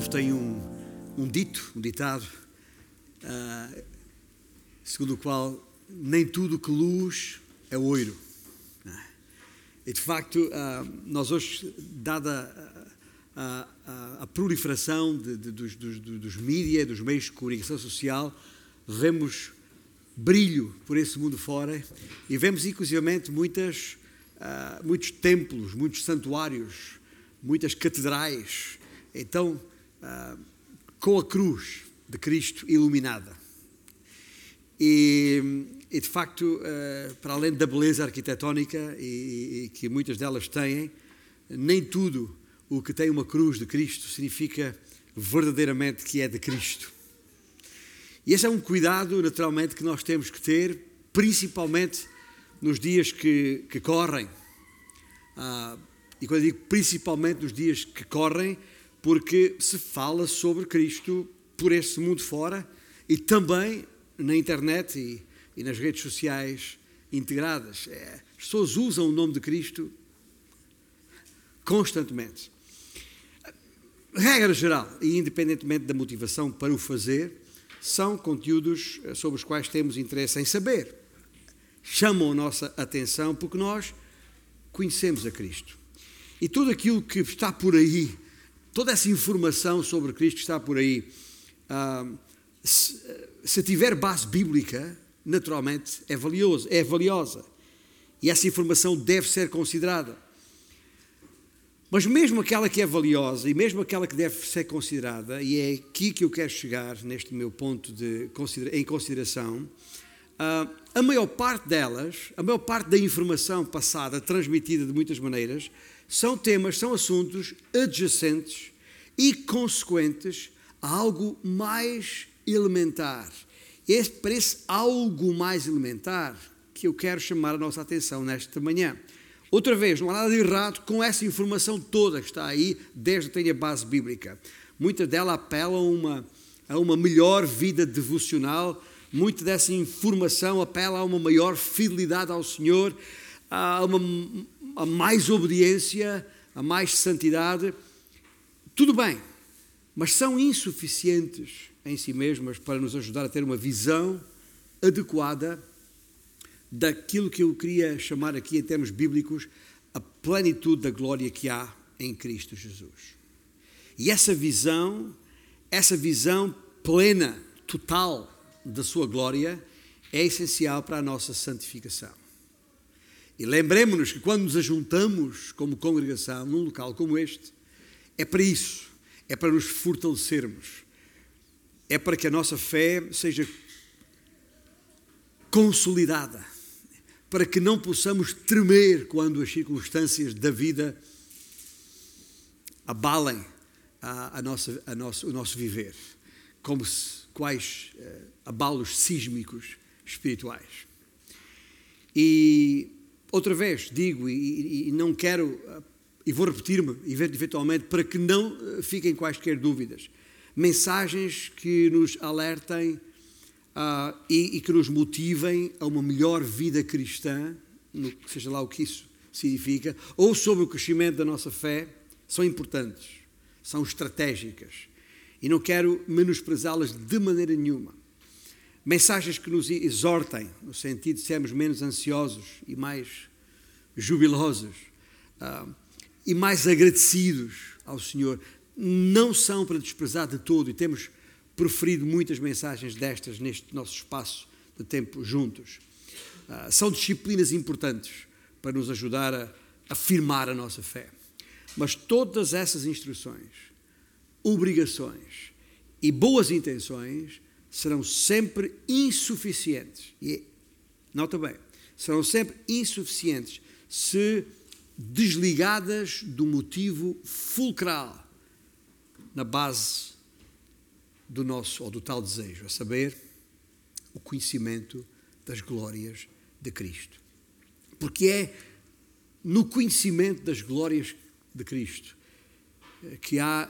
povo tem um, um dito, um ditado, uh, segundo o qual nem tudo que luz é oiro. E de facto, uh, nós hoje, dada a, a, a proliferação de, de, dos, dos, dos mídias, dos meios de comunicação social, vemos brilho por esse mundo fora e vemos inclusivamente muitas, uh, muitos templos, muitos santuários, muitas catedrais. Então, com a cruz de Cristo iluminada. E, e de facto, uh, para além da beleza arquitetónica e, e, que muitas delas têm, nem tudo o que tem uma cruz de Cristo significa verdadeiramente que é de Cristo. E esse é um cuidado, naturalmente, que nós temos que ter, principalmente nos dias que, que correm. Ah, e quando eu digo principalmente nos dias que correm, porque se fala sobre Cristo por esse mundo fora e também na internet e, e nas redes sociais integradas. É, as pessoas usam o nome de Cristo constantemente. Regra geral, e independentemente da motivação para o fazer, são conteúdos eh, sobre os quais temos interesse em saber. Chamam a nossa atenção porque nós conhecemos a Cristo. E tudo aquilo que está por aí, toda essa informação sobre Cristo que está por aí, ah, se, tiver base bíblica, naturalmente é valioso, é valiosa. E essa informação deve ser considerada. Mas mesmo aquela que é valiosa e mesmo aquela que deve ser considerada, e é aqui que eu quero chegar neste meu ponto de, em consideração, uh, a maior parte delas, a maior parte da informação passada, transmitida de muitas maneiras, são temas, são assuntos adjacentes e consequentes a algo mais elementar. Esse parece algo mais elementar que eu quero chamar a nossa atenção nesta manhã. Outra vez, não há nada de errado com essa informação toda que está aí, desde que tenha base bíblica. Muita dela apela a uma, a uma melhor vida devocional, muita dessa informação apela a uma maior fidelidade ao Senhor, a, uma, a mais obediência, a mais santidade. Tudo bem, mas são insuficientes em si mesmas para nos ajudar a ter uma visão adequada daquilo que eu queria chamar aqui em termos bíblicos a plenitude da glória que há em Cristo Jesus. E essa visão, essa visão plena, total da sua glória é essencial para a nossa santificação. E lembremos-nos que quando nos ajuntamos como congregação num local como este, é para isso, é para nos fortalecermos, é para que a nossa fé seja consolidada para que não possamos tremer quando as circunstâncias da vida abalem a, a nossa, a nosso, o nosso viver, como se, quais uh, abalos sísmicos espirituais. E outra vez digo, e, e não quero, uh, e vou repetir-me eventualmente, para que não uh, fiquem quaisquer dúvidas, mensagens que nos alertem uh, e, e, que nos motivem a uma melhor vida cristã, no, seja lá o que isso significa, ou sobre o crescimento da nossa fé, são importantes, são estratégicas. E não quero menosprezá-las de maneira nenhuma. Mensagens que nos exortem, no sentido de sermos menos ansiosos e mais jubilosos uh, e mais agradecidos ao Senhor, não são para desprezar de todo e temos proferido muitas mensagens destas neste nosso espaço de tempo juntos. Uh, são disciplinas importantes para nos ajudar a afirmar a nossa fé. Mas todas essas instruções, obrigações e boas intenções serão sempre insuficientes. E nota bem, serão sempre insuficientes se desligadas do motivo fulcral na base do nosso ou do tal desejo, a saber, o conhecimento das glórias de Cristo. Porque é no conhecimento das glórias de Cristo que, há,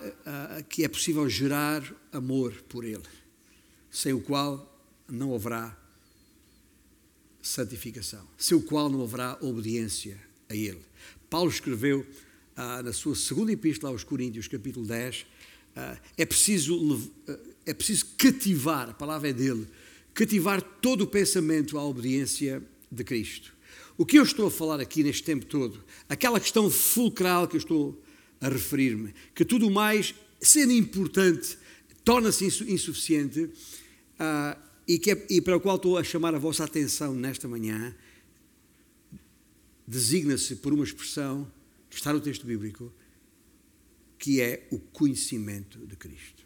que é possível gerar amor por Ele, sem o qual não haverá santificação, sem o qual não haverá obediência a Ele. Paulo escreveu ah, na sua segunda epístola aos Coríntios, capítulo 10, é preciso, é preciso cativar, a palavra é dele, cativar todo o pensamento à obediência de Cristo. O que eu estou a falar aqui neste tempo todo, aquela questão fulcral que eu estou a referir-me, que tudo mais, sendo importante, torna-se insuficiente, uh, e, que é, e para o qual estou a chamar a vossa atenção nesta manhã, designa-se por uma expressão que está no texto bíblico, que é o conhecimento de Cristo.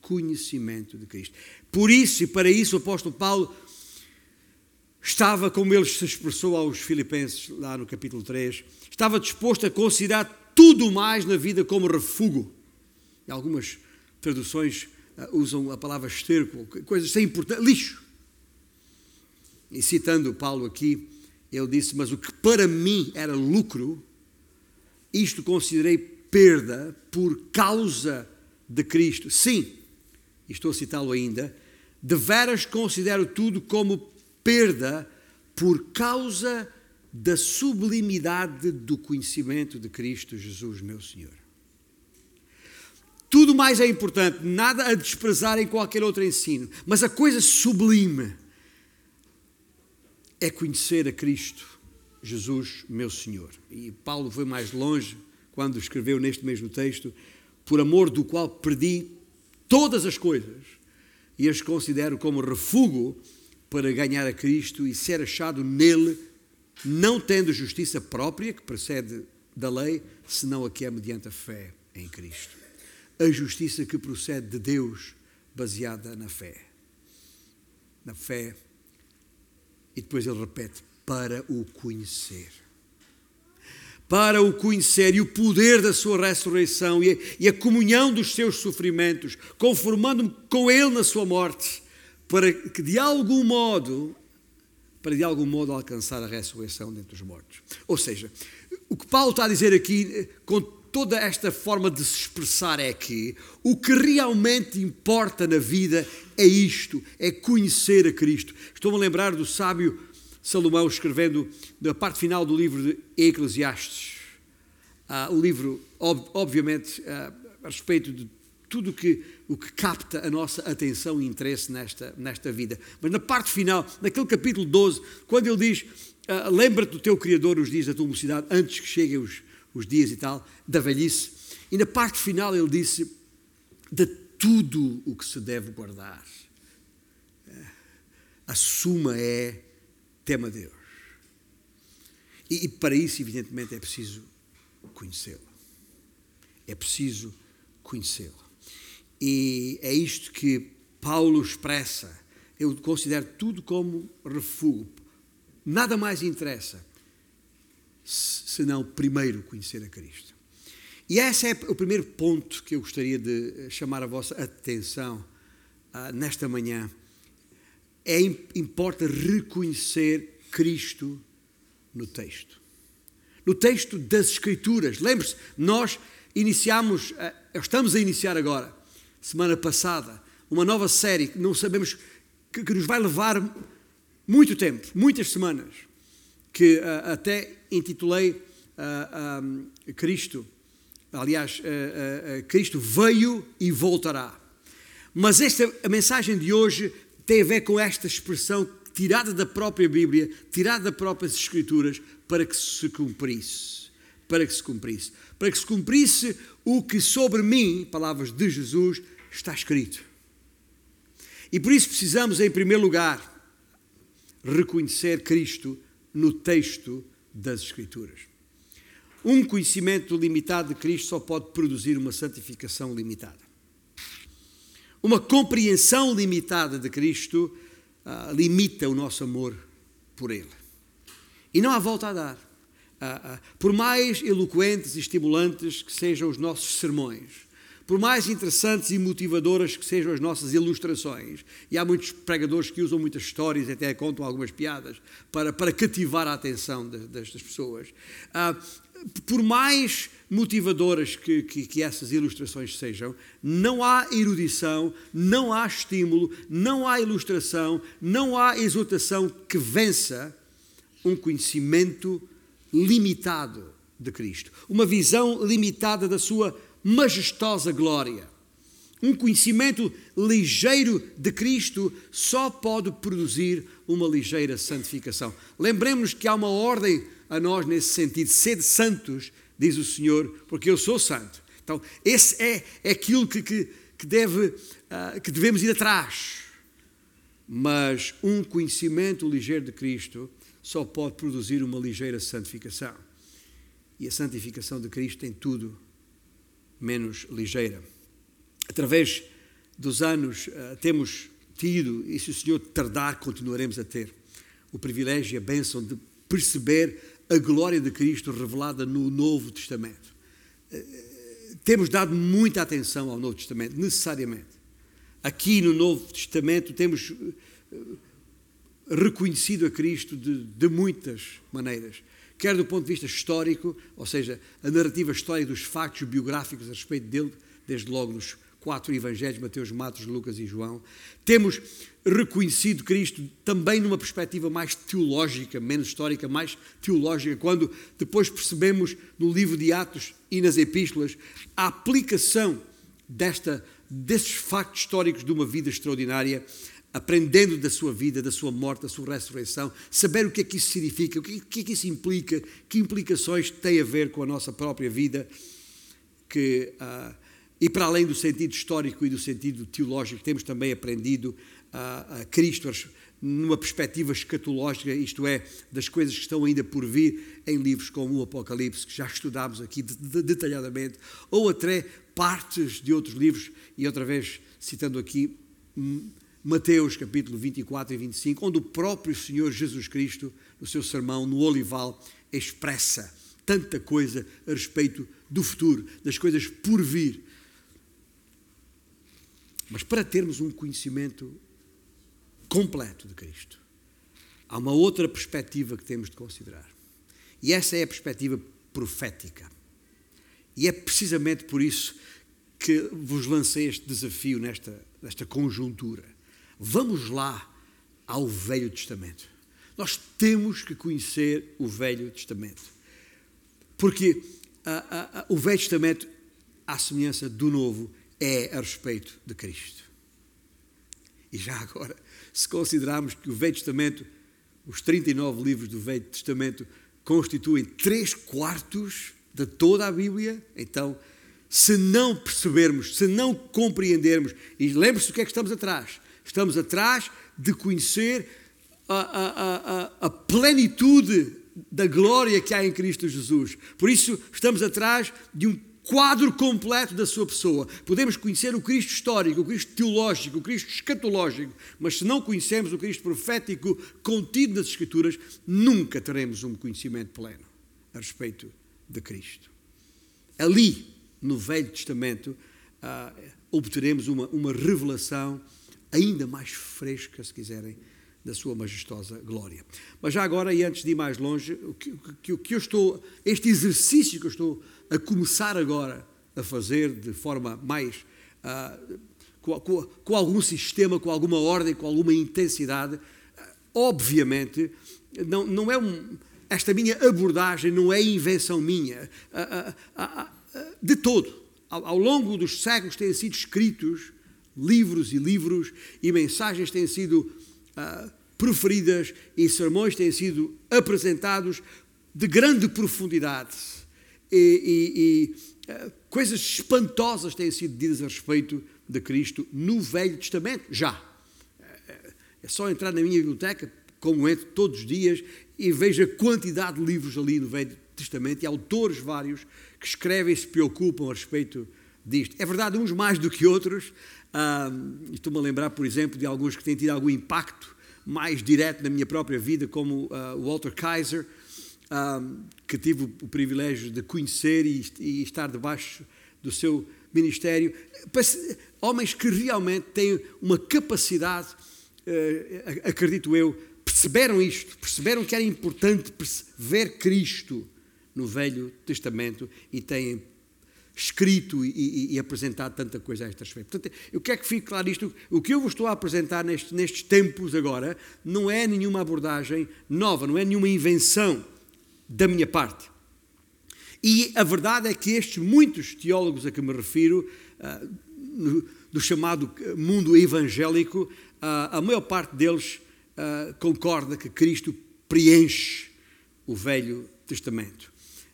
Conhecimento de Cristo. Por isso e para isso o apóstolo Paulo estava, como ele se expressou aos Filipenses, lá no capítulo 3, estava disposto a considerar tudo mais na vida como refúgio. E algumas traduções usam a palavra esterco, coisas sem importância, lixo. E citando Paulo aqui, ele disse: Mas o que para mim era lucro, isto considerei perda por causa de Cristo. Sim, estou a citá-lo ainda, de veras considero tudo como perda por causa da sublimidade do conhecimento de Cristo Jesus, meu Senhor. Tudo mais é importante, nada a desprezar em qualquer outro ensino, mas a coisa sublime é conhecer a Cristo Jesus, meu Senhor. E Paulo foi mais longe quando escreveu neste mesmo texto: por amor do qual perdi todas as coisas e as considero como refúgio para ganhar a Cristo e ser achado nele, não tendo justiça própria, que procede da lei, senão a que é mediante a fé em Cristo. A justiça que procede de Deus, baseada na fé. Na fé. E depois ele repete: para o conhecer para o conhecer e o poder da sua ressurreição e a, e a comunhão dos seus sofrimentos, conformando-me com Ele na sua morte, para que de algum modo, para de algum modo alcançar a ressurreição dentre os mortos. Ou seja, o que Paulo está a dizer aqui, com toda esta forma de se expressar, é que o que realmente importa na vida é isto, é conhecer a Cristo. Estou-me a lembrar do sábio Salomão escrevendo na parte final do livro de Eclesiastes. Uh, o livro, ob, obviamente, uh, a respeito de tudo que, o que capta a nossa atenção e interesse nesta, nesta vida. Mas na parte final, naquele capítulo 12, quando ele diz: uh, Lembra-te do teu Criador os dias da tua mocidade, antes que cheguem os, os dias e tal, da velhice. E na parte final ele disse: De tudo o que se deve guardar. A suma é tema Deus. E, e para isso, evidentemente, é preciso conhecê-lo. É preciso conhecê-lo. E é isto que Paulo expressa. Eu considero tudo como refúgio. Nada mais interessa senão primeiro conhecer a Cristo. E esse é o primeiro ponto que eu gostaria de chamar a vossa atenção uh, nesta manhã é, importa reconhecer Cristo no texto. No texto das Escrituras. Lembre-se, nós iniciamos, eh, estamos a iniciar agora, semana passada, uma nova série que não sabemos que, que nos vai levar muito tempo, muitas semanas, que uh, até intitulei uh, um, Cristo, aliás, uh, Cristo veio e voltará. Mas esta a mensagem de hoje tem a ver com esta expressão tirada da própria Bíblia, tirada das próprias Escrituras, para que se cumprisse. Para que se cumprisse. Para que se cumprisse o que sobre mim, palavras de Jesus, está escrito. E por isso precisamos, em primeiro lugar, reconhecer Cristo no texto das Escrituras. Um conhecimento limitado de Cristo só pode produzir uma santificação limitada uma compreensão limitada de Cristo uh, limita o nosso amor por Ele. E não há volta a dar. Uh, uh, por mais eloquentes e estimulantes que sejam os nossos sermões, por mais interessantes e motivadoras que sejam as nossas ilustrações, e há muitos pregadores que usam muitas histórias, até contam algumas piadas, para, para cativar a atenção de, destas pessoas, por mais motivadoras que, que, que, essas ilustrações sejam, não há erudição, não há estímulo, não há ilustração, não há exortação que vença um conhecimento limitado de Cristo, uma visão limitada da sua majestosa glória. Um conhecimento ligeiro de Cristo só pode produzir uma ligeira santificação. Lembremos que há uma ordem a nós nesse sentido: sede santos, diz o Senhor, porque eu sou santo. Então, esse é, é aquilo que, que, que, deve, uh, que devemos ir atrás. Mas um conhecimento ligeiro de Cristo só pode produzir uma ligeira santificação. E a santificação de Cristo tem tudo menos ligeira através dos anos, uh, temos tido, e se o Senhor tardar, continuaremos a ter, o privilégio e a bênção de perceber a glória de Cristo revelada no Novo Testamento. Uh, temos dado muita atenção ao Novo Testamento, necessariamente. Aqui no Novo Testamento temos reconhecido a Cristo de, de muitas maneiras quer do ponto de vista histórico, ou seja, a narrativa histórica dos factos biográficos a respeito dele, desde logo nos quatro evangelhos, Mateus, Matos, Lucas e João. Temos reconhecido Cristo também numa perspectiva mais teológica, menos histórica, mais teológica, quando depois percebemos no livro de Atos e nas epístolas a aplicação desta, desses factos históricos de uma vida extraordinária, aprendendo da sua vida, da sua morte, da sua ressurreição, saber o que é que isso significa, o que é que isso implica, que implicações tem a ver com a nossa própria vida, que uh, e para além do sentido histórico e do sentido teológico, temos também aprendido a, a Cristo numa perspectiva escatológica, isto é, das coisas que estão ainda por vir em livros como o Apocalipse, que já estudámos aqui detalhadamente, ou até partes de outros livros, e outra vez citando aqui hum, Mateus capítulo 24 e 25, onde o próprio Senhor Jesus Cristo, no seu sermão no Olival, expressa tanta coisa a respeito do futuro, das coisas por vir, mas para termos um conhecimento completo de Cristo, há uma outra perspectiva que temos de considerar. E essa é a perspectiva profética. E é precisamente por isso que vos lancei este desafio nesta, nesta conjuntura. Vamos lá ao Velho Testamento. Nós temos que conhecer o Velho Testamento. Porque a, a, a, o Velho Testamento, à semelhança do Novo, é a respeito de Cristo. E já agora, se considerarmos que o Velho Testamento, os 39 livros do Velho Testamento, constituem três quartos de toda a Bíblia, então, se não percebermos, se não compreendermos, e lembre-se do que é que estamos atrás, estamos atrás de conhecer a, a, a, a plenitude da glória que há em Cristo Jesus. Por isso, estamos atrás de um quadro completo da sua pessoa. Podemos conhecer o Cristo histórico, o Cristo teológico, o Cristo escatológico, mas se não conhecemos o Cristo profético contido nas Escrituras, nunca teremos um conhecimento pleno a respeito de Cristo. Ali, no Velho Testamento, ah, obteremos uma, uma revelação ainda mais fresca, se quiserem, da sua majestosa glória. Mas já agora, e antes de ir mais longe, o que, o que eu estou, este exercício que eu estou a começar agora a fazer de forma mais. Uh, com, com, com, algum sistema, com alguma ordem, com alguma intensidade, uh, obviamente, não, não é um. Esta minha abordagem não é invenção minha, uh, de todo. Ao, ao longo dos séculos têm sido escritos livros e livros e mensagens têm sido uh, proferidas e sermões têm sido apresentados de grande profundidade e, e, e uh, coisas espantosas têm sido ditas a respeito de Cristo no Velho Testamento, já. É só entrar na minha biblioteca, como entro todos os dias, e vejo a quantidade de livros ali no Velho Testamento e autores vários que escrevem e se preocupam a respeito disto. É verdade, uns mais do que outros. Uh, Estou-me a lembrar, por exemplo, de alguns que têm tido algum impacto mais direto na minha própria vida, como uh, Walter Kaiser, que tive o privilégio de conhecer e, e estar debaixo do seu ministério, homens que realmente têm uma capacidade, uh, acredito eu, perceberam isto, perceberam que era importante ver Cristo no Velho Testamento e têm escrito e, e, e, apresentado tanta coisa a estas respeito. Portanto, eu quero que fique claro isto. O que eu vos estou a apresentar neste, nestes tempos agora não é nenhuma abordagem nova, não é nenhuma invenção da minha parte. E a verdade é que estes muitos teólogos a que me refiro, uh, no, do chamado mundo evangélico, uh, a maior parte deles uh, concorda que Cristo preenche o Velho Testamento.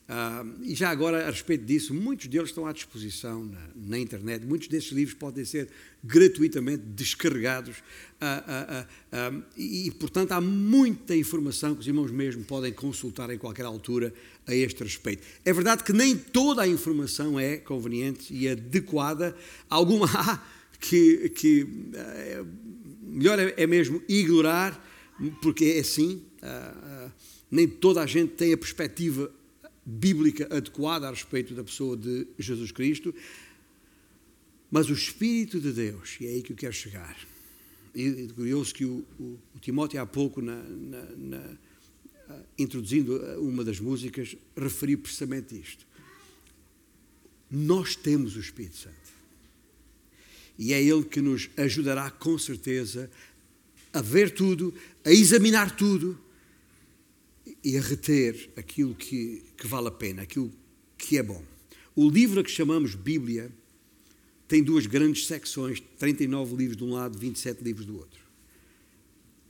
Uh, e já agora, a respeito disso, muitos deles estão à disposição na, na internet. Muitos desses livros podem ser gratuitamente descarregados. Uh, uh, e, portanto, há muita informação que os irmãos mesmo podem consultar em qualquer altura a este respeito. É verdade que nem toda a informação é conveniente e adequada. Alguma há que, que eh, melhor é, é, mesmo ignorar, porque é assim. nem toda a gente tem a perspectiva bíblica adequada a respeito da pessoa de Jesus Cristo, mas o Espírito de Deus, e é aí que eu quero chegar. E curioso que o, o, o Timóteo há pouco, na, na, na, introduzindo uma das músicas, referiu precisamente isto. Nós temos o Espírito Santo. E é Ele que nos ajudará com certeza a ver tudo, a examinar tudo, e a reter aquilo que, que vale a pena, aquilo que é bom. O livro que chamamos Bíblia tem duas grandes secções, 39 livros de um lado, 27 livros do outro.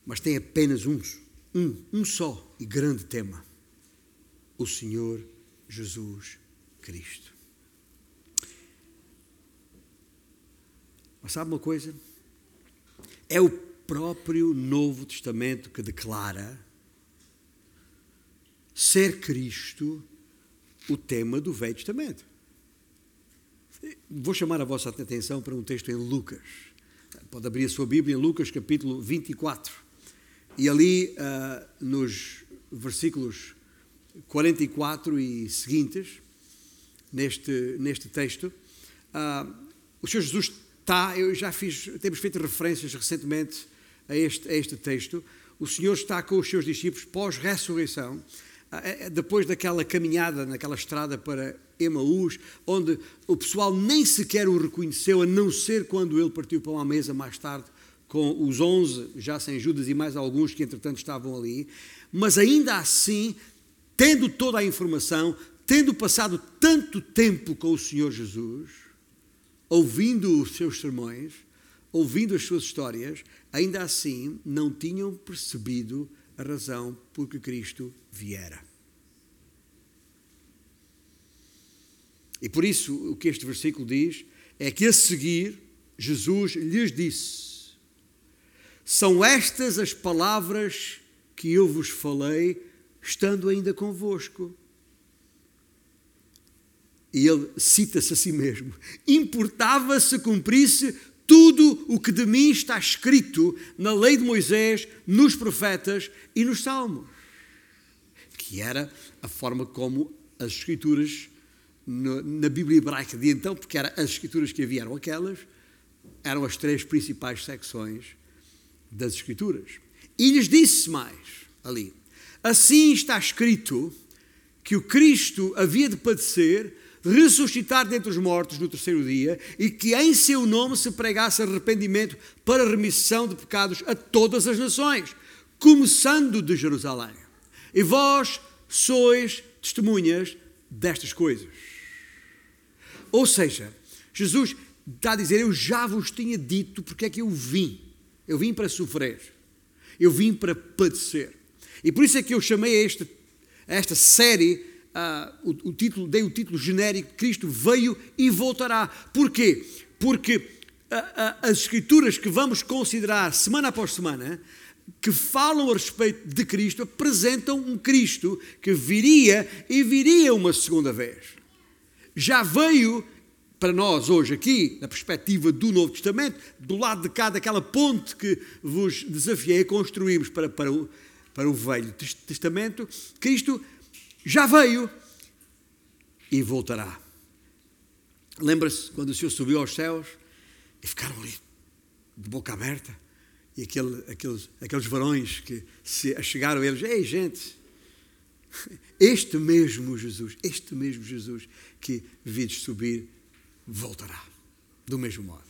Mas tem apenas um, um, um só e grande tema: o Senhor Jesus Cristo. Mas sabe uma coisa? É o próprio Novo Testamento que declara ser Cristo o tema do Velho Testamento. Vou chamar a vossa atenção para um texto em Lucas. Pode abrir a sua Bíblia em Lucas capítulo 24. E ali, uh, nos versículos 44 e seguintes, neste, neste texto, uh, o Senhor Jesus está, eu já fiz, temos feito referências recentemente a este, a este texto, o Senhor está com os seus discípulos pós-ressurreição depois daquela caminhada naquela estrada para Emaús, onde o pessoal nem sequer o reconheceu, a não ser quando ele partiu para uma mesa mais tarde com os onze, já sem Judas e mais alguns que entretanto estavam ali, mas ainda assim, tendo toda a informação, tendo passado tanto tempo com o Senhor Jesus, ouvindo os seus sermões, ouvindo as suas histórias, ainda assim não tinham percebido a razão por que Cristo viera. E por isso, o que este versículo diz é que a seguir, Jesus lhes disse: São estas as palavras que eu vos falei, estando ainda convosco. E ele cita-se a si mesmo: Importava se cumprisse tudo o que de mim está escrito na lei de Moisés, nos profetas e nos salmos. Que era a forma como as escrituras na Bíblia hebraica de então, porque eram as escrituras que havia eram aquelas, eram as três principais secções das escrituras. E lhes disse mais ali: Assim está escrito que o Cristo havia de padecer ressuscitar dentre os mortos no terceiro dia e que em seu nome se pregasse arrependimento para remissão de pecados a todas as nações, começando de Jerusalém. E vós sois testemunhas destas coisas. Ou seja, Jesus está a dizer: Eu já vos tinha dito porque é que eu vim. Eu vim para sofrer. Eu vim para padecer. E por isso é que eu chamei a, este, a esta série uh, o, o, título, dei o título genérico, Cristo veio e voltará. Porquê? Porque uh, uh, as escrituras que vamos considerar semana após semana, que falam a respeito de Cristo, apresentam um Cristo que viria e viria uma segunda vez. Já veio para nós hoje aqui, na perspectiva do Novo Testamento, do lado de cá daquela ponte que vos desafiei a construirmos para, para, o, para o Velho Testamento, Cristo já veio e voltará. Lembra-se quando o Senhor subiu aos céus e ficaram ali de boca aberta e aquele, aqueles, aqueles varões que se chegaram eles, ei gente, este mesmo Jesus, este mesmo Jesus que vides subir, voltará do mesmo modo.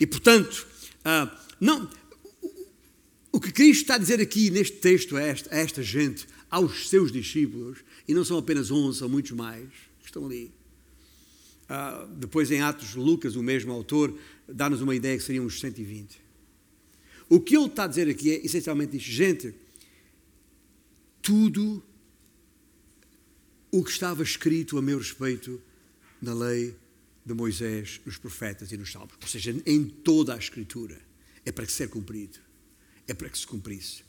E portanto, ah, não, o que Cristo está a dizer aqui neste texto a esta, a esta gente, aos seus discípulos, e não são apenas 11, são muitos mais que estão ali. Uh, depois, em Atos, Lucas, o mesmo autor, dá-nos uma ideia que seriam uns 120. O que ele está a dizer aqui é essencialmente isto: gente, tudo o que estava escrito a meu respeito na lei de Moisés, nos profetas e nos salmos, ou seja, em toda a Escritura, é para que ser cumprido, é para que se cumprisse.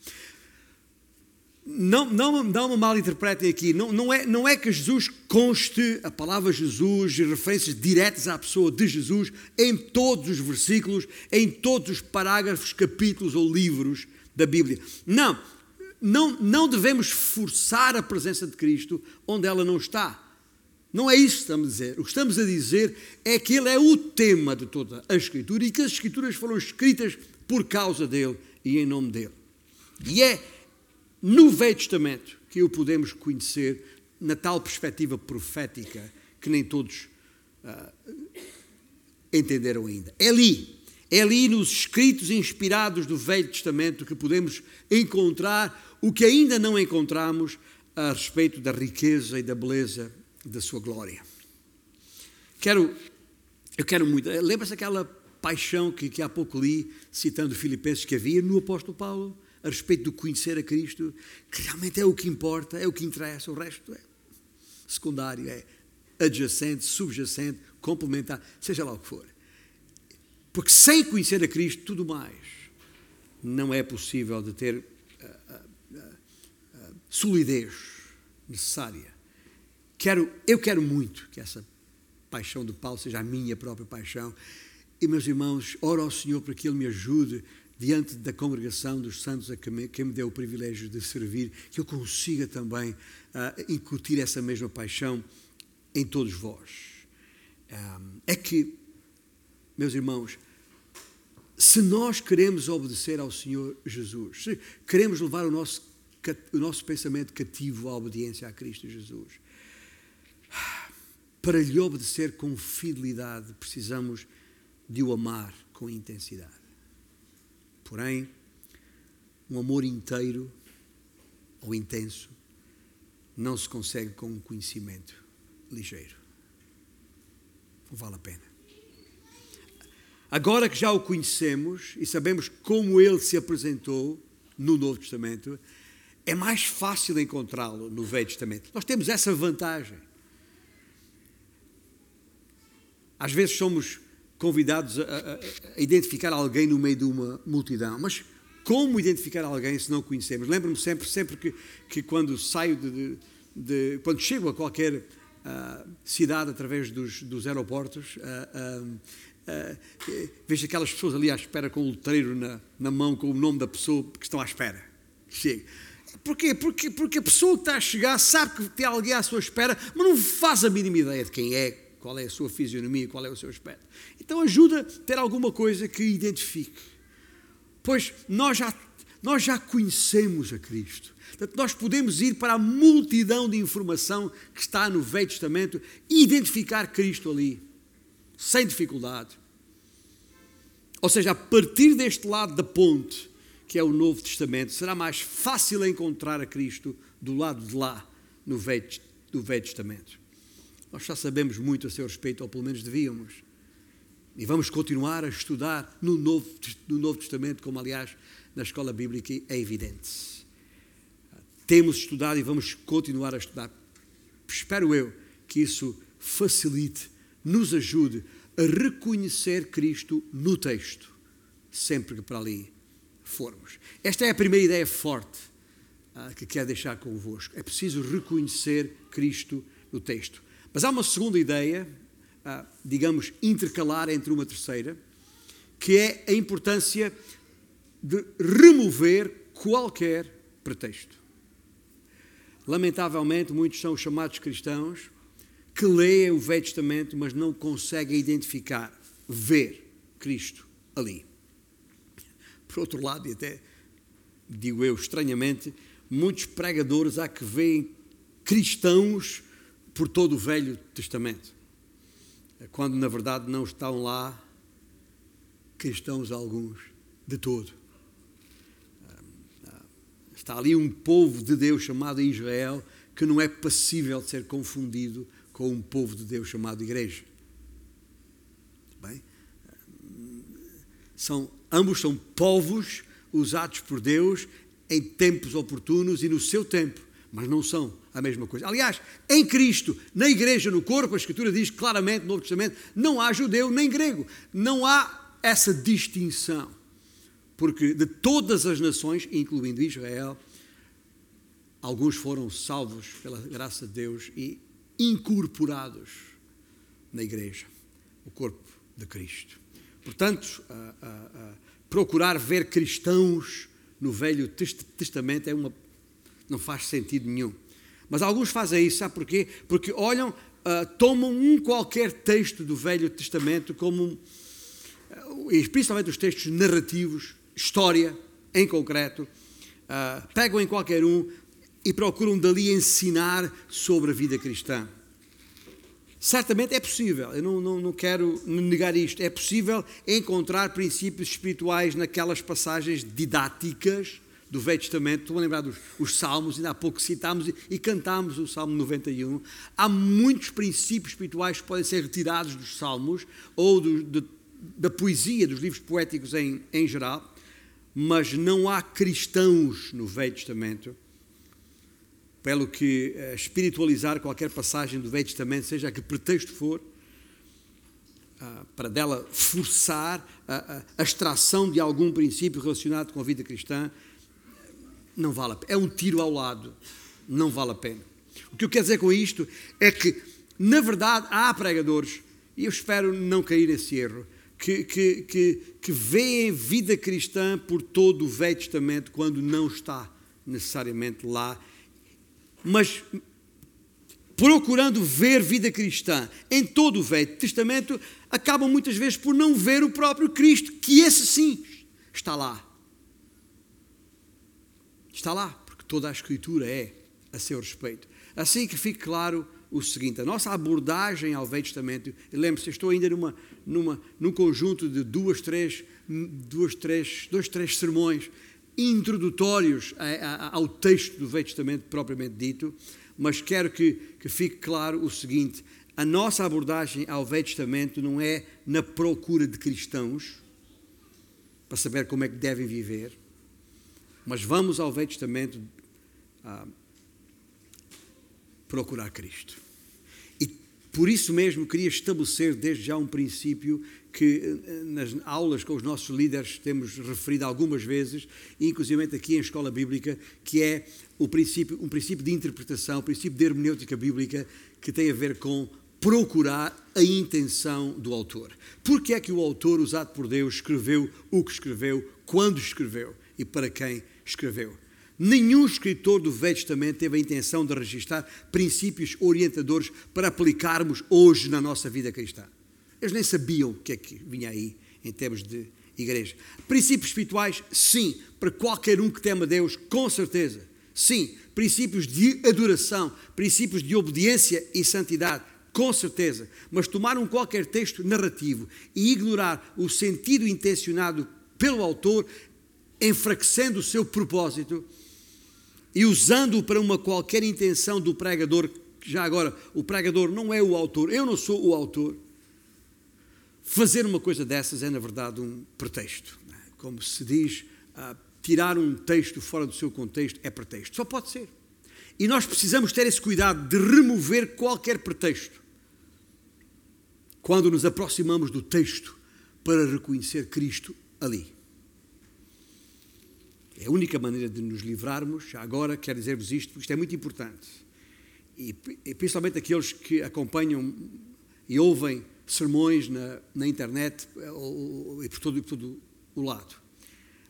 Não, não, não me mal interpretem aqui, não, não, é, não é que Jesus conste a palavra Jesus e referências diretas à pessoa de Jesus em todos os versículos, em todos os parágrafos, capítulos ou livros da Bíblia. Não, não, não devemos forçar a presença de Cristo onde ela não está. Não é isso que estamos a dizer. O que estamos a dizer é que Ele é o tema de toda a Escritura e que as Escrituras foram escritas por causa dele e em nome dele. E é no Velho Testamento que o podemos conhecer na tal perspectiva profética que nem todos uh, entenderam ainda. É ali é ali nos escritos inspirados do Velho Testamento que podemos encontrar o que ainda não encontramos a respeito da riqueza e da beleza da sua glória. Quero, eu quero muito. Lembra-se aquela paixão que, que há pouco li, citando Filipenses, que havia no apóstolo Paulo, a respeito do conhecer a Cristo, que realmente é o que importa, é o que interessa, o resto é secundário, é adjacente, subjacente, complementar, seja lá o que for. Porque sem conhecer a Cristo, tudo mais não é possível de ter a, a, a solidez necessária. Quero, eu quero muito que essa paixão de Paulo seja a minha própria paixão. E, meus irmãos, oro ao Senhor para que Ele me ajude diante da congregação dos santos a que me, deu o privilégio de servir, que eu consiga também uh, incutir essa mesma paixão em todos vós. Um, é que, meus irmãos, se nós queremos obedecer ao Senhor Jesus, se queremos levar o nosso, o nosso pensamento cativo à obediência a Cristo Jesus, para lhe obedecer com fidelidade, precisamos de o amar com intensidade. Porém, um amor inteiro ou intenso não se consegue com um conhecimento ligeiro. Não vale a pena. Agora que já o conhecemos e sabemos como ele se apresentou no Novo Testamento, é mais fácil encontrá-lo no Velho Testamento. Nós temos essa vantagem. Às vezes somos convidados a, a, a identificar alguém no meio de uma multidão, mas como identificar alguém se não conhecemos? Lembro-me sempre, sempre que, que quando saio de, de, de, quando chego a qualquer uh, cidade através dos, dos aeroportos, uh, uh, vejo aquelas pessoas ali à espera com o letreiro na, na mão, com o nome da pessoa que estão à espera. Chega. Porquê? Porque, porque a pessoa que está a chegar sabe que tem alguém à sua espera, mas não faz a mínima ideia de quem é, qual é a sua fisionomia, qual é o seu aspecto. Então ajuda a ter alguma coisa que identifique. Pois nós já, nós já conhecemos a Cristo. Portanto, nós podemos ir para a multidão de informação que está no Velho Testamento e identificar Cristo ali sem dificuldade. Ou seja, a partir deste lado da ponte, que é o Novo Testamento, será mais fácil encontrar a Cristo do lado de lá, no Velho, do Velho Testamento. Nós já sabemos muito a seu respeito, ou pelo menos devíamos. E vamos continuar a estudar no Novo, no Novo Testamento, como aliás na escola bíblica é evidente. Temos estudado e vamos continuar a estudar. Espero eu que isso facilite nos ajude a reconhecer Cristo no texto, sempre que para ali formos. Esta é a primeira ideia forte uh, que quero deixar convosco. É preciso reconhecer Cristo no texto. Mas há uma segunda ideia, uh, digamos, intercalar entre uma terceira, que é a importância de remover qualquer pretexto. Lamentavelmente, muitos são chamados cristãos que leem o Velho Testamento, mas não conseguem identificar, ver Cristo ali. Por outro lado, e até digo eu estranhamente, muitos pregadores há que veem cristãos por todo o Velho Testamento, quando na verdade não estão lá cristãos alguns de todo. Está ali um povo de Deus chamado Israel que não é passível de ser confundido com um povo de Deus chamado Igreja. Bem, são, ambos são povos usados por Deus em tempos oportunos e no seu tempo, mas não são a mesma coisa. Aliás, em Cristo, na igreja, no corpo, a Escritura diz claramente no Novo Testamento: não há judeu nem grego, não há essa distinção. Porque de todas as nações, incluindo Israel, alguns foram salvos pela graça de Deus e incorporados na igreja, o corpo de Cristo. Portanto, a, a, a procurar ver cristãos no Velho Testamento é uma, não faz sentido nenhum. Mas alguns fazem isso, sabe porquê? Porque olham, uh, tomam um qualquer texto do Velho Testamento como, uh, principalmente os textos narrativos, história em concreto, uh, pegam em qualquer um e procuram dali ensinar sobre a vida cristã. Certamente é possível, eu não, não, não, quero negar isto, é possível encontrar princípios espirituais naquelas passagens didáticas do Velho Testamento. Estou a lembrar dos os Salmos, ainda há pouco citámos e, e cantámos o Salmo 91. Há muitos princípios espirituais que podem ser retirados dos Salmos ou do, de, da poesia, dos livros poéticos em, em geral, mas não há cristãos no Velho Testamento pelo que eh, espiritualizar qualquer passagem do Velho Testamento, seja a que pretexto for, ah, para dela forçar a, a extração de algum princípio relacionado com a vida cristã, não vale a pena. É um tiro ao lado, não vale a pena. O que eu quero dizer com isto é que, na verdade, há pregadores, e eu espero não cair nesse erro, que, que, que, que veem vida cristã por todo o Velho Testamento quando não está necessariamente lá mas procurando ver vida cristã em todo o Velho Testamento, acabam muitas vezes por não ver o próprio Cristo, que esse sim está lá. Está lá, porque toda a Escritura é a seu respeito. Assim que fique claro o seguinte: a nossa abordagem ao Velho Testamento, lembre-se, estou ainda numa, numa, num conjunto de duas, três, duas, três, dois, três sermões introdutórios ao texto do Velho Testamento propriamente dito, mas quero que, que fique claro o seguinte: a nossa abordagem ao Velho Testamento não é na procura de cristãos, para saber como é que devem viver, mas vamos ao Velho Testamento ah, procurar Cristo. E por isso mesmo queria estabelecer desde já um princípio que eh, nas aulas com os nossos líderes temos referido algumas vezes, inclusive aqui em escola bíblica, que é o princípio, um princípio de interpretação, o princípio de hermenêutica bíblica, que tem a ver com procurar a intenção do autor. Porque é que o autor, usado por Deus, escreveu o que escreveu, quando escreveu e para quem escreveu? Nenhum escritor do Velho Testamento teve a intenção de registrar princípios orientadores para aplicarmos hoje na nossa vida cristã. Eles nem sabiam o que é que vinha aí em termos de igreja. Princípios espirituais, sim, para qualquer um que tema Deus, com certeza. Sim, princípios de adoração, princípios de obediência e santidade, com certeza. Mas tomar um qualquer texto narrativo e ignorar o sentido intencionado pelo autor, enfraquecendo o seu propósito e usando-o para uma qualquer intenção do pregador, já agora, o pregador não é o autor, eu não sou o autor. Fazer uma coisa dessas é, na verdade, um pretexto. É? Como se diz, uh, tirar um texto fora do seu contexto é pretexto. Só pode ser. E nós precisamos ter esse cuidado de remover qualquer pretexto quando nos aproximamos do texto para reconhecer Cristo ali. É a única maneira de nos livrarmos. Agora quero dizer-vos isto, porque isto é muito importante. E, e principalmente aqueles que acompanham e ouvem sermões na, na internet eh, e por todo, por todo o lado.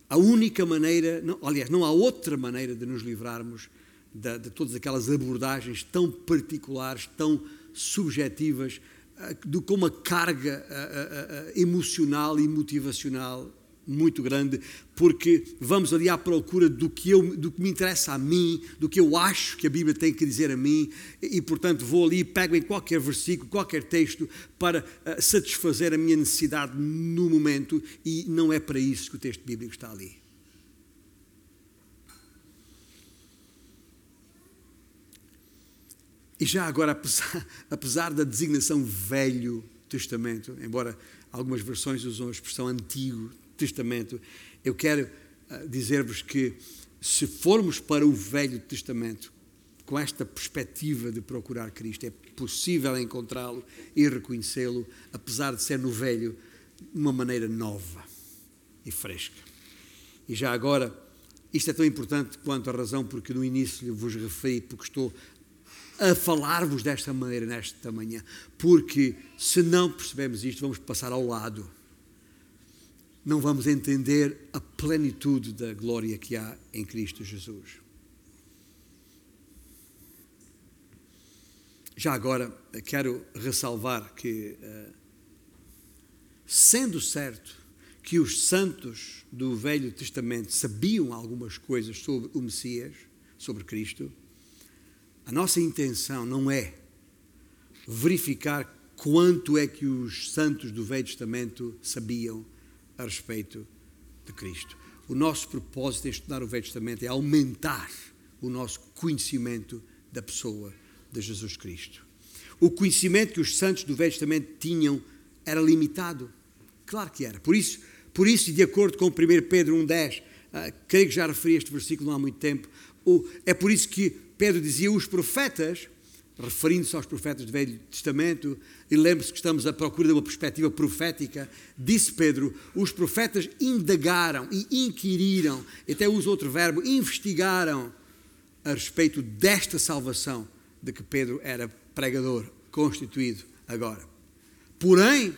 A única maneira, não, aliás, não há outra maneira de nos livrarmos de, de todas aquelas abordagens tão particulares, tão subjetivas, eh, de, com uma carga uh, uh, emocional e motivacional muito grande, porque vamos ali à procura do que, eu, do que me interessa a mim, do que eu acho que a Bíblia tem que dizer a mim, e, portanto vou ali e pego em qualquer versículo, qualquer texto, para eh, satisfazer a minha necessidade no momento, e não é para isso que o texto bíblico está ali. E já agora, apesar, apesar da designação Velho Testamento, embora algumas versões usam a expressão Antigo Testamento, eu quero uh, dizer-vos que se formos para o Velho Testamento, com esta perspectiva de procurar Cristo, é possível encontrá-lo e reconhecê-lo, apesar de ser no Velho, de uma maneira nova e fresca. E já agora, isto é tão importante quanto a razão porque no início vos referi, porque estou a falar-vos desta maneira nesta manhã, porque se não percebemos isto, vamos passar ao lado. Não vamos entender a plenitude da glória que há em Cristo Jesus. Já agora, quero ressalvar que, eh, sendo certo que os santos do Velho Testamento sabiam algumas coisas sobre o Messias, sobre Cristo, a nossa intenção não é verificar quanto é que os santos do Velho Testamento sabiam a respeito de Cristo. O nosso propósito em estudar o Velho Testamento é aumentar o nosso conhecimento da pessoa de Jesus Cristo. O conhecimento que os santos do Velho Testamento tinham era limitado. Claro que era. Por isso, por isso, de acordo com 1 Pedro 1,10, uh, creio que já referi este versículo há muito tempo, o, é por isso que Pedro dizia: os profetas, referindo-se aos profetas do Velho Testamento, e lembre-se que estamos à procura de uma perspectiva profética, disse Pedro: os profetas indagaram e inquiriram, até usa outro verbo, investigaram a respeito desta salvação de que Pedro era pregador, constituído agora. Porém,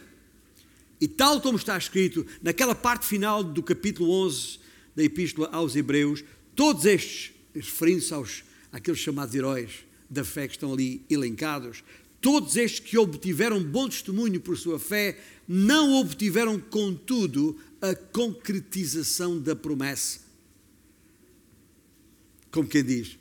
e tal como está escrito naquela parte final do capítulo 11 da Epístola aos Hebreus, todos estes, referindo-se aos aqueles chamados heróis da fé que estão ali elencados, todos estes que obtiveram bom testemunho por sua fé, não obtiveram, contudo, a concretização da promessa. Como quem diz,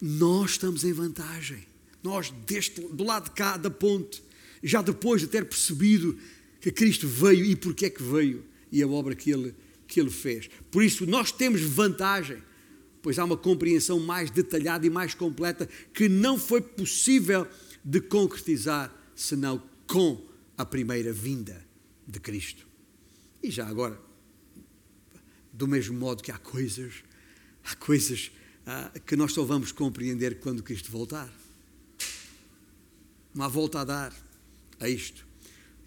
nós estamos em vantagem. Nós, deste, do lado de cá da ponte, já depois de ter percebido que Cristo veio e porque é que veio e a obra que ele, que ele fez. Por isso, nós temos vantagem, pois há uma compreensão mais detalhada e mais completa que não foi possível de concretizar senão com a primeira vinda de Cristo. E já agora, do mesmo modo que há coisas, há coisas ah, que nós só vamos compreender quando Cristo voltar. Há volta a dar a isto.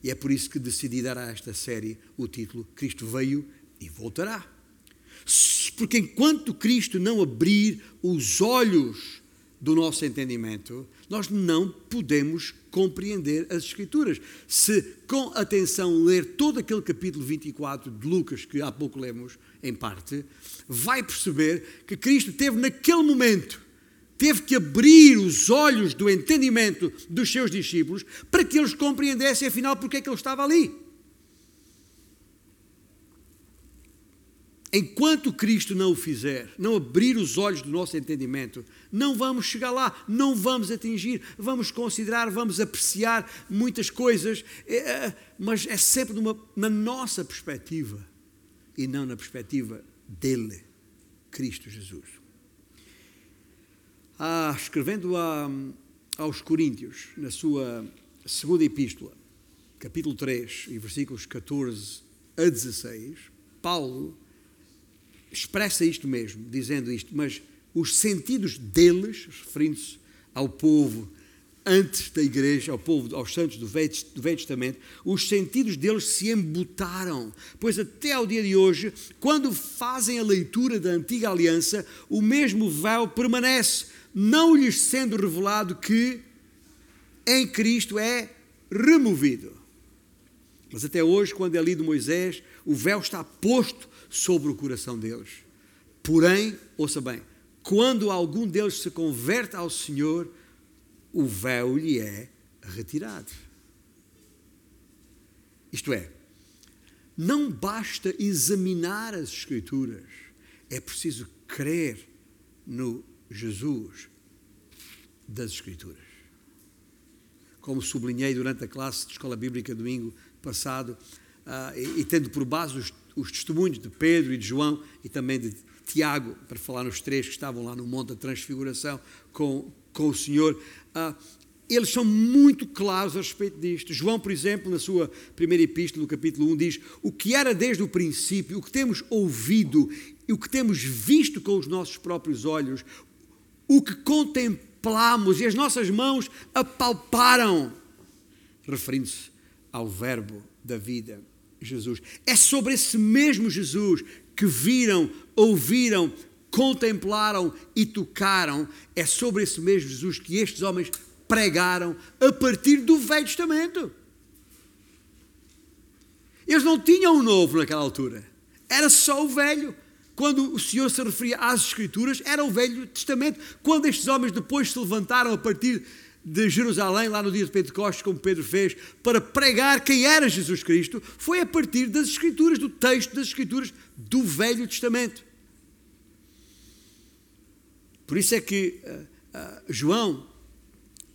E é por isso que decidi dar a esta série o título Cristo veio e voltará. Porque enquanto Cristo não abrir os olhos do nosso entendimento, nós não podemos compreender as Escrituras. Se com atenção ler todo aquele capítulo 24 de Lucas, que há pouco lemos em parte, vai perceber que Cristo teve naquele momento teve que abrir os olhos do entendimento dos seus discípulos para que eles compreendessem afinal porque é que ele estava ali. Enquanto Cristo não o fizer, não abrir os olhos do nosso entendimento, não vamos chegar lá, não vamos atingir, vamos considerar, vamos apreciar muitas coisas, é, é, mas é sempre numa, na nossa perspectiva e não na perspectiva dele, Cristo Jesus. Ah, escrevendo a, aos Coríntios, na sua segunda epístola, capítulo 3, e versículos 14 a 16, Paulo expressa isto mesmo, dizendo isto, mas os sentidos deles, referindo-se ao povo antes da igreja, ao povo, aos santos do Velho, do Velho Testamento, os sentidos deles se embutaram, pois até ao dia de hoje, quando fazem a leitura da antiga aliança, o mesmo véu permanece, não lhes sendo revelado que em Cristo é removido. Mas até hoje, quando é lido Moisés, o véu está posto sobre o coração deles. Porém, ouça bem, quando algum deles se converte ao Senhor, o véu lhe é retirado. Isto é, não basta examinar as Escrituras, é preciso crer no Jesus das Escrituras. Como sublinhei durante a classe de Escola Bíblica domingo passado, uh, e, e, tendo por base os, os testemunhos de Pedro e de João e também de Tiago, para falar nos três que estavam lá no Monte da Transfiguração com com o Senhor. Uh, eles são muito claros a respeito disto. João, por exemplo, na sua primeira epístola, no capítulo 1, diz: O que era desde o princípio, o que temos ouvido e o que temos visto com os nossos próprios olhos, o que contemplamos e as nossas mãos apalparam, referindo-se ao Verbo da vida, Jesus. É sobre esse mesmo Jesus que viram, ouviram, contemplaram e tocaram, é sobre esse mesmo Jesus que estes homens pregaram a partir do Velho Testamento. Eles não tinham o novo naquela altura, era só o velho. Quando o Senhor se referia às Escrituras, era o Velho Testamento. Quando estes homens depois se levantaram a partir de Jerusalém, lá no dia de Pentecostes, como Pedro fez, para pregar quem era Jesus Cristo, foi a partir das Escrituras, do texto das Escrituras do Velho Testamento. Por isso é que uh, uh, João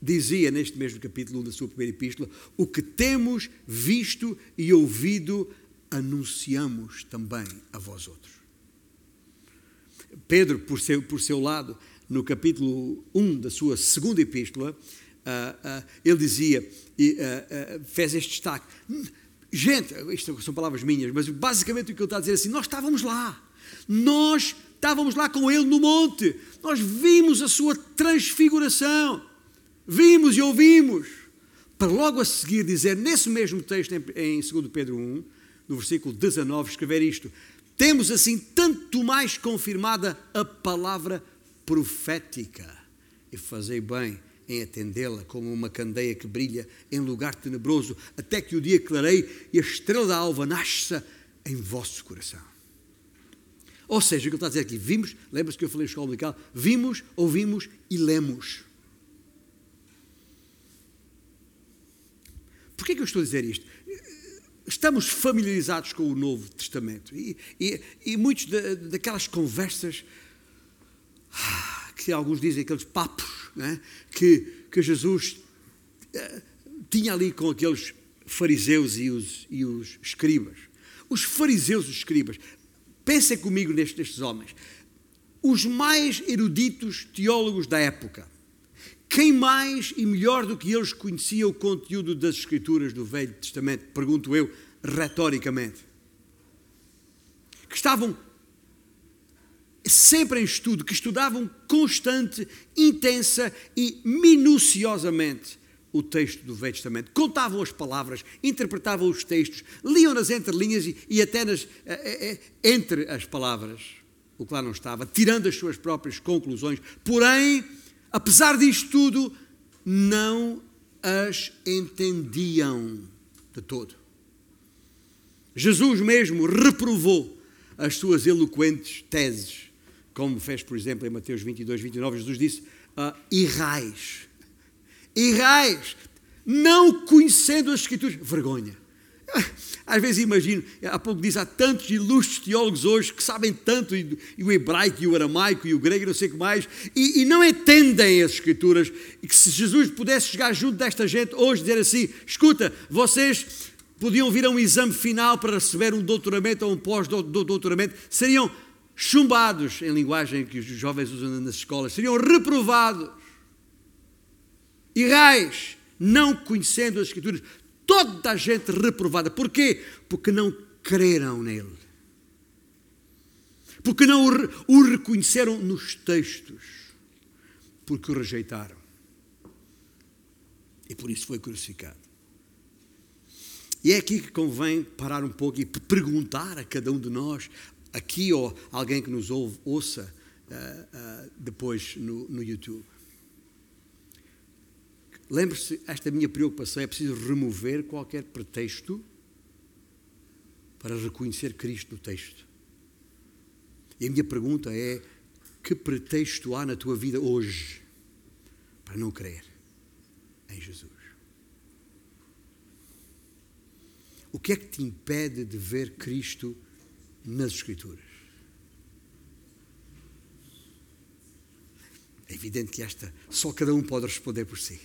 dizia neste mesmo capítulo 1 da sua primeira epístola: O que temos visto e ouvido, anunciamos também a vós outros. Pedro, por seu, por seu lado, no capítulo 1 da sua segunda epístola, uh, uh, ele dizia, uh, fez este destaque. Gente, isto são palavras minhas, mas basicamente o que ele está a dizer é assim: nós estávamos lá, nós estávamos lá com ele no monte, nós vimos a sua transfiguração, vimos e ouvimos, para logo a seguir dizer, nesse mesmo texto, em 2 Pedro 1, no versículo 19, escrever isto: Temos assim tanto mais confirmada a palavra profética, e fazei bem em atendê-la como uma candeia que brilha em lugar tenebroso, até que o dia clareie e a estrela da alva nasça em vosso coração. Ou seja, o que ele está a dizer aqui, vimos, lembra-se que eu falei em escola musical, vimos, ouvimos e lemos. Porquê que eu estou a dizer isto? Estamos familiarizados com o Novo Testamento e, e, e muitas daquelas conversas que alguns dizem, aqueles papos né, que, que Jesus uh, tinha ali com aqueles fariseus e os, e os escribas. Os fariseus e os escribas, pensem comigo nestes, nestes homens, os mais eruditos teólogos da época quem mais e melhor do que eles conhecia o conteúdo das Escrituras do Velho Testamento? Pergunto eu, retoricamente. Que estavam sempre em estudo, que estudavam constante, intensa e minuciosamente o texto do Velho Testamento. Contavam as palavras, interpretavam os textos, liam nas entrelinhas e, e até nas, é, é, entre as palavras, o que lá não estava, tirando as suas próprias conclusões. Porém, apesar disto tudo, não as entendiam de todo. Jesus mesmo reprovou as suas eloquentes teses, como fez, por exemplo, em Mateus 22, 29, Jesus disse: uh, Irrais, irrais, não conhecendo as Escrituras, vergonha. Às vezes imagino, há pouco diz, há tantos ilustres teólogos hoje que sabem tanto, e, e o hebraico, e o aramaico, e o grego, e não sei o que mais, e, e, não entendem as escrituras, e que se Jesus pudesse chegar junto desta gente hoje dizer assim, escuta, vocês podiam vir a um exame final para receber um doutoramento ou um pós-doutoramento, seriam chumbados, em linguagem que os jovens usam nas escolas, seriam reprovados, irrais, não conhecendo as escrituras, toda a gente reprovada. Porquê? Porque não creram nele. Porque não o reconheceram nos textos. Porque o rejeitaram. E por isso foi crucificado. E é aqui que convém parar um pouco e perguntar a cada um de nós, aqui ou alguém que nos ouve, ouça uh, uh, depois no, no YouTube. Lembre-se, esta minha preocupação é preciso remover qualquer pretexto para reconhecer Cristo no texto. E a minha pergunta é: que pretexto há na tua vida hoje para não crer em Jesus? O que é que te impede de ver Cristo nas Escrituras? É evidente que esta só cada um pode responder por si.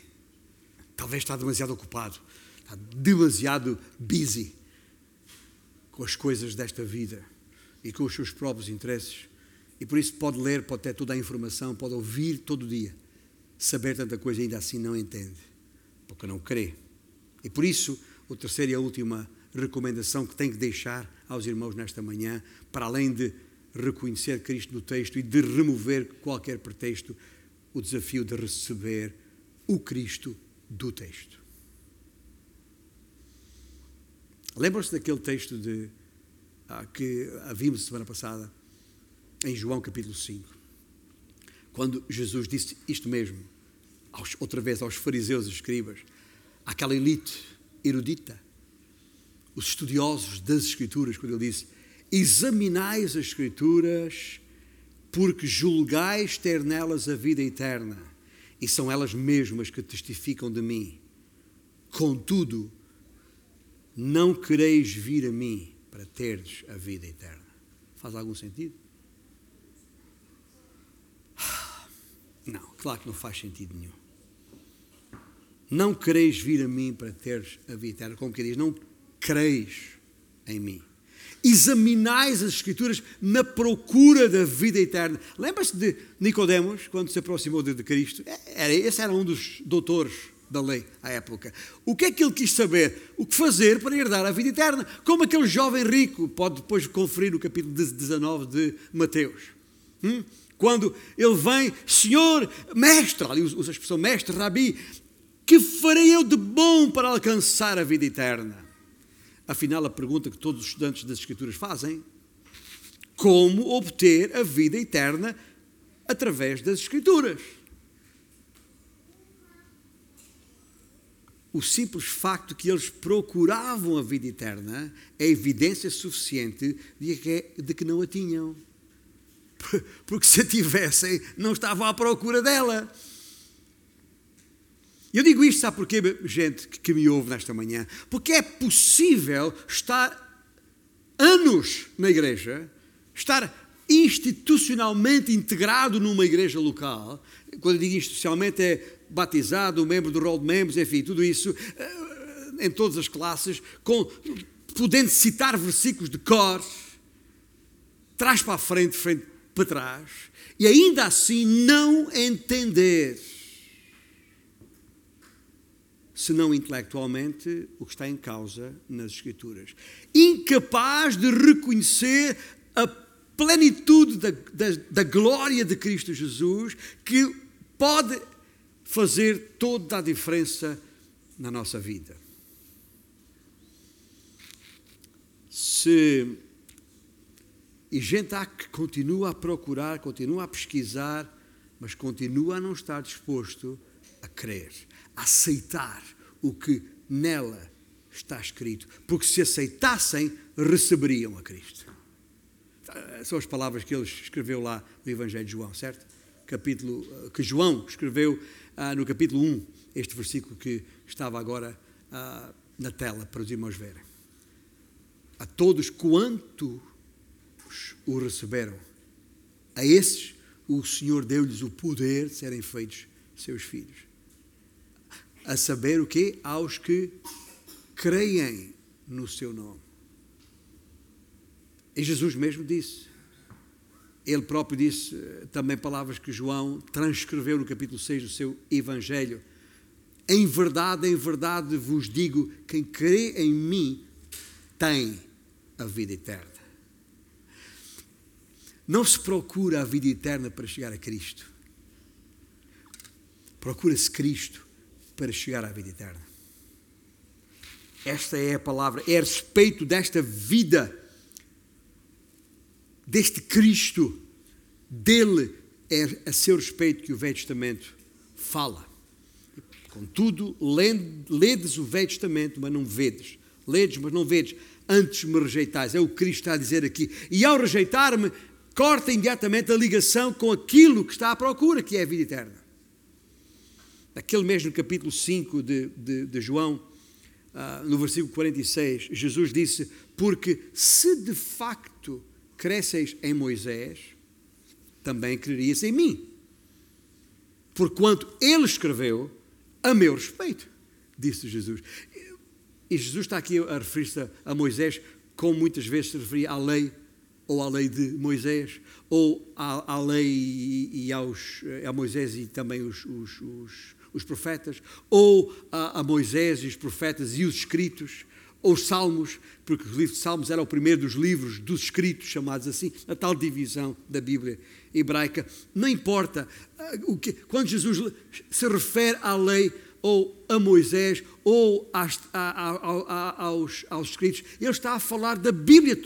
Talvez está demasiado ocupado, está demasiado busy com as coisas desta vida e com os seus próprios interesses. E por isso pode ler, pode ter toda a informação, pode ouvir todo dia, saber tanta coisa ainda assim não entende, porque não crê. E por isso, o terceiro e a última recomendação que tenho que deixar aos irmãos nesta manhã, para além de reconhecer Cristo no texto e de remover qualquer pretexto, o desafio de receber o Cristo do texto. Lembram-se daquele texto de, ah, que vimos semana passada, em João capítulo 5, quando Jesus disse isto mesmo, aos, outra vez aos fariseus e escribas, àquela elite erudita, os estudiosos das Escrituras, quando ele disse: Examinais as Escrituras, porque julgais ter nelas a vida eterna, e são elas mesmas que testificam de mim. Contudo, não quereis vir a mim para teres a vida eterna. Faz algum sentido? Não, claro que não faz sentido nenhum. Não quereis vir a mim para teres a vida eterna. Como que diz? Não creis em mim. Examinais as Escrituras na procura da vida eterna. Lembra-se de Nicodemos, quando se aproximou de, Cristo? É, era, esse era um dos doutores da lei à época. O que é que ele quis saber? O que fazer para herdar a vida eterna? Como aquele jovem rico pode depois conferir no capítulo 19 de Mateus. Hum? Quando ele vem, Senhor, mestre, ali usa a expressão mestre, rabi, que farei eu de bom para alcançar a vida eterna? Afinal, a pergunta que todos os estudantes das Escrituras fazem: como obter a vida eterna através das Escrituras? O simples facto que eles procuravam a vida eterna é evidência suficiente de que, de que não a tinham. Porque se a tivessem, não estavam à procura dela. Eu digo isto, sabe porquê, gente que me ouve nesta manhã? Porque é possível estar anos na igreja, estar institucionalmente integrado numa igreja local. Quando eu digo institucionalmente, é batizado, membro do rol de membros, enfim, tudo isso, eh, em todas as classes, com, podendo citar versículos de cor, trás para a frente, frente para trás, e ainda assim não entender senão intelectualmente, o que está em causa nas Escrituras. Incapaz de reconhecer a plenitude da, da, da glória de Cristo Jesus, que pode fazer toda a diferença na nossa vida. Se e gente há que continua a procurar, continua a pesquisar, mas continua a não estar disposto a crer aceitar o que nela está escrito, porque se aceitassem, receberiam a Cristo. São as palavras que ele escreveu lá no Evangelho de João, certo? Capítulo, eh, que João escreveu ah, no capítulo 1, este versículo que estava agora ah, na tela para os irmãos verem. A todos quantos o receberam, a esses o Senhor deu-lhes o poder de serem feitos seus filhos a saber o quê? Aos que creem no seu nome. E Jesus mesmo disse, ele próprio disse eh, também palavras que João transcreveu no capítulo 6 do seu Evangelho. Em verdade, em verdade vos digo: quem crê em mim tem a vida eterna. Não se procura a vida eterna para chegar a Cristo. Procura-se Cristo para chegar à vida eterna. Esta é a palavra, é a respeito desta vida, deste Cristo, dele é a seu respeito que o Velho Testamento fala. Contudo, ledes o Velho Testamento, mas não vedes. Ledes, mas não vedes. Antes me rejeitais. É o que Cristo está a dizer aqui. E ao rejeitar-me, corta imediatamente a ligação com aquilo que está à procura, que é a vida eterna. Naquele mesmo capítulo 5 de, de, de João, uh, no versículo 46, Jesus disse: Porque se de facto cresceis em Moisés, também crerias em mim. Porquanto ele escreveu a meu respeito, disse Jesus. E Jesus está aqui a referir-se a Moisés, como muitas vezes se referia à lei ou à lei de Moisés, ou à, à lei e, aos, a Moisés e também os, os, os, os profetas, ou a, a, Moisés e os profetas e os escritos, ou os salmos, porque o livro de Salmos era o primeiro dos livros dos escritos, chamados assim, a tal divisão da Bíblia hebraica. Não importa ah, o que, quando Jesus se refere à lei, ou a Moisés, ou às, a, a, aos, aos escritos, ele está a falar da Bíblia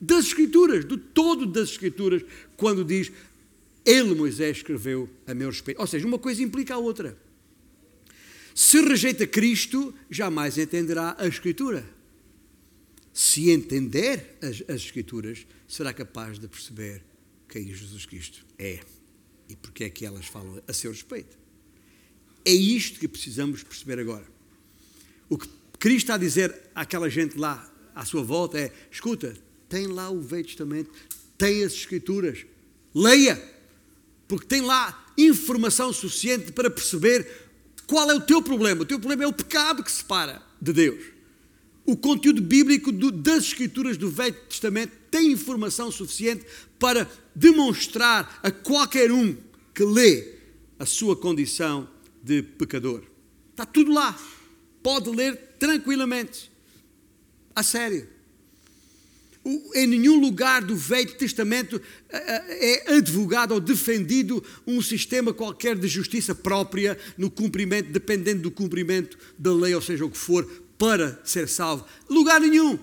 das Escrituras, do todo das Escrituras, quando diz ele, Moisés, escreveu a meu respeito. Ou seja, uma coisa implica a outra. Se rejeita Cristo, jamais entenderá a Escritura. Se entender as, as Escrituras, será capaz de perceber quem Jesus Cristo é e porque é que elas falam a seu respeito. É isto que precisamos perceber agora. O que Cristo está a dizer àquela gente lá à sua volta é: escuta, tem lá o Velho Testamento, tem as Escrituras, leia, porque tem lá informação suficiente para perceber qual é o teu problema. O teu problema é o pecado que separa de Deus. O conteúdo bíblico do, das Escrituras do Velho Testamento tem informação suficiente para demonstrar a qualquer um que lê a sua condição de pecador. Está tudo lá. Pode ler tranquilamente. A sério em nenhum lugar do Velho Testamento é advogado ou defendido um sistema qualquer de justiça própria no cumprimento, dependendo do cumprimento da lei, ou seja, o que for, para ser salvo. Lugar nenhum.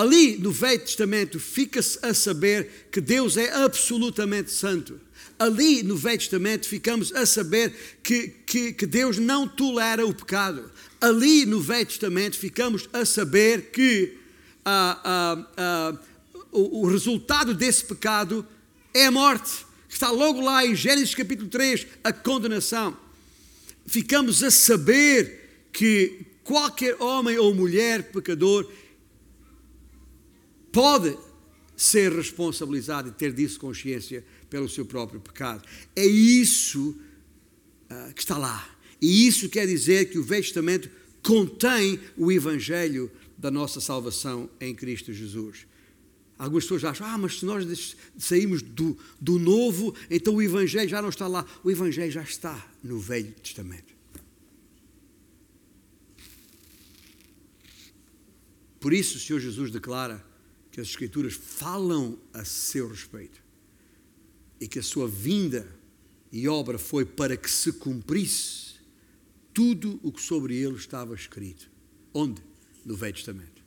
Ali no Velho Testamento fica-se a saber que Deus é absolutamente santo. Ali no Velho Testamento ficamos a saber que, que, que Deus não tolera o pecado ali no Velho Testamento ficamos a saber que ah, ah, ah, o, o, resultado desse pecado é a morte. Está logo lá em Gênesis capítulo 3, a condenação. Ficamos a saber que qualquer homem ou mulher pecador pode ser responsabilizado e ter disso consciência pelo seu próprio pecado. É isso uh, que está lá. E isso quer dizer que o Velho Testamento contém o Evangelho da nossa salvação em Cristo Jesus. Algumas pessoas acham, ah, mas se nós saímos do, do Novo, então o Evangelho já não está lá. O Evangelho já está no Velho Testamento. Por isso o Senhor Jesus declara que as Escrituras falam a seu respeito e que a sua vinda e obra foi para que se cumprisse tudo o que sobre ele estava escrito. Onde? No Velho Testamento.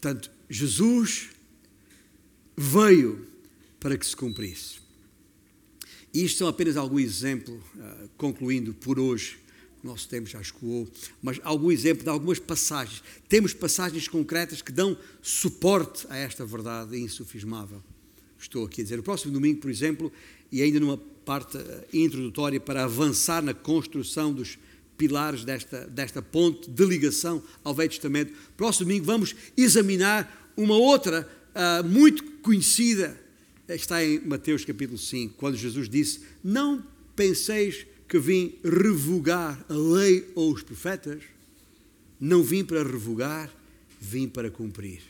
Portanto, Jesus veio para que se cumprisse. E isto são apenas algum exemplo, uh, concluindo por hoje, nosso tempo já escoou, mas algum exemplo de algumas passagens. Temos passagens concretas que dão suporte a esta verdade insufismável. Estou aqui a dizer. O próximo domingo, por exemplo, e ainda numa parte eh, introdutória para avançar na construção dos pilares desta, desta ponte de ligação ao Velho Testamento. Próximo domingo vamos examinar uma outra uh, muito conhecida, está em Mateus capítulo 5, quando Jesus disse: Não penseis que vim revogar a lei ou os profetas, não vim para revogar, vim para cumprir.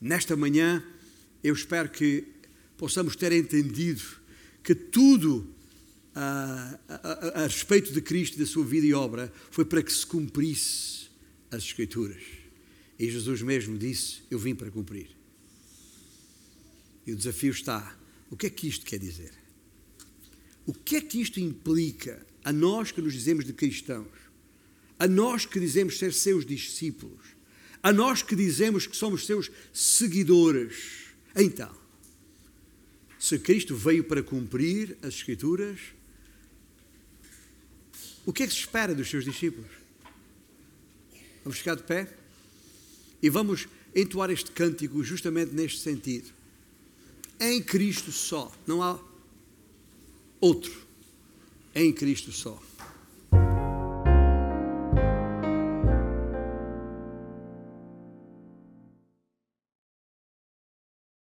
Nesta manhã, eu espero que possamos ter entendido que tudo a, a, a, respeito de Cristo, da sua vida e obra, foi para que se cumprisse as Escrituras. E Jesus mesmo disse: Eu vim para cumprir. E o desafio está: o que é que isto quer dizer? O que é que isto implica a nós que nos dizemos de cristãos, a nós que dizemos ser seus discípulos, a nós que dizemos que somos seus seguidores? Então, se Cristo veio para cumprir as Escrituras, o que é que se espera dos seus discípulos? Vamos ficar de pé e vamos entoar este cântico justamente neste sentido. Em Cristo só, não há outro. Em Cristo só.